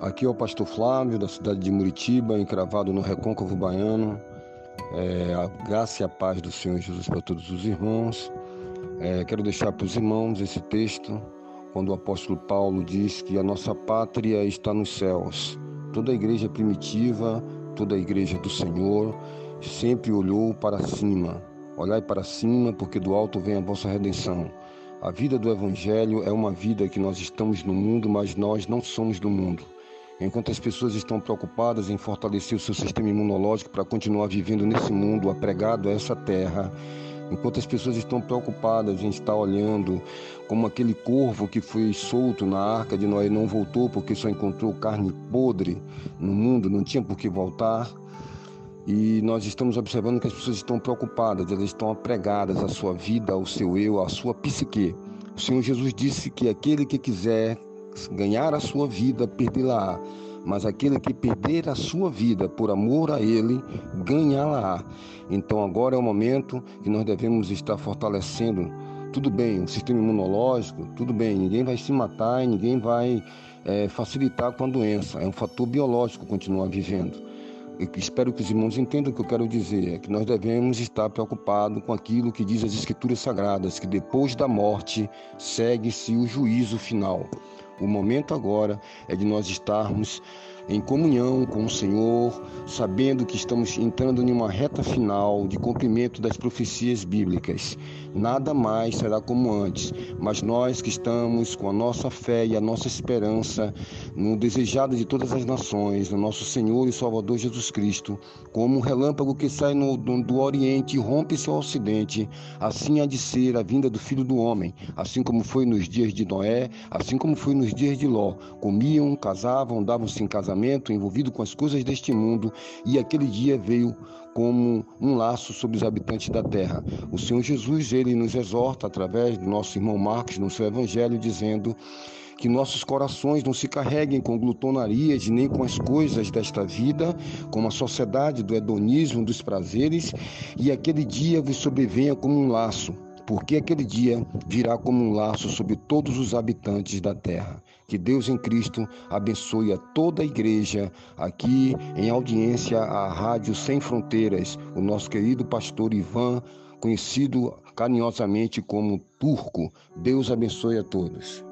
Aqui é o pastor Flávio, da cidade de Muritiba, encravado no Recôncavo Baiano. É, a graça e a paz do Senhor Jesus para todos os irmãos. É, quero deixar para os irmãos esse texto, quando o apóstolo Paulo diz que a nossa pátria está nos céus. Toda a igreja primitiva, toda a igreja do Senhor, sempre olhou para cima. Olhai para cima, porque do alto vem a vossa redenção. A vida do Evangelho é uma vida que nós estamos no mundo, mas nós não somos do mundo. Enquanto as pessoas estão preocupadas em fortalecer o seu sistema imunológico para continuar vivendo nesse mundo apregado a essa terra, enquanto as pessoas estão preocupadas em estar olhando como aquele corvo que foi solto na arca de Noé não voltou porque só encontrou carne podre no mundo, não tinha por que voltar. E nós estamos observando que as pessoas estão preocupadas, elas estão apregadas à sua vida, ao seu eu, à sua psique. O Senhor Jesus disse que aquele que quiser ganhar a sua vida, perdê-la. Mas aquele que perder a sua vida por amor a Ele, ganhá-la. Então agora é o momento que nós devemos estar fortalecendo. Tudo bem, o sistema imunológico, tudo bem, ninguém vai se matar e ninguém vai é, facilitar com a doença. É um fator biológico continuar vivendo. Eu espero que os irmãos entendam o que eu quero dizer, é que nós devemos estar preocupados com aquilo que diz as Escrituras Sagradas, que depois da morte segue-se o juízo final. O momento agora é de nós estarmos em comunhão com o Senhor, sabendo que estamos entrando em uma reta final de cumprimento das profecias bíblicas. Nada mais será como antes, mas nós que estamos com a nossa fé e a nossa esperança no desejado de todas as nações, no nosso Senhor e Salvador Jesus Cristo, como um relâmpago que sai no, do, do Oriente e rompe-se ao Ocidente, assim há de ser a vinda do Filho do Homem, assim como foi nos dias de Noé, assim como foi nos dias de Ló. Comiam, casavam, davam-se em casamento casamento, envolvido com as coisas deste mundo, e aquele dia veio como um laço sobre os habitantes da terra. O Senhor Jesus, ele nos exorta através do nosso irmão Marcos no seu evangelho, dizendo que nossos corações não se carreguem com glutonarias nem com as coisas desta vida, como a sociedade do hedonismo, dos prazeres, e aquele dia vos sobrevenha como um laço porque aquele dia virá como um laço sobre todos os habitantes da terra. Que Deus em Cristo abençoe a toda a igreja aqui em audiência à Rádio Sem Fronteiras, o nosso querido pastor Ivan, conhecido carinhosamente como Turco. Deus abençoe a todos.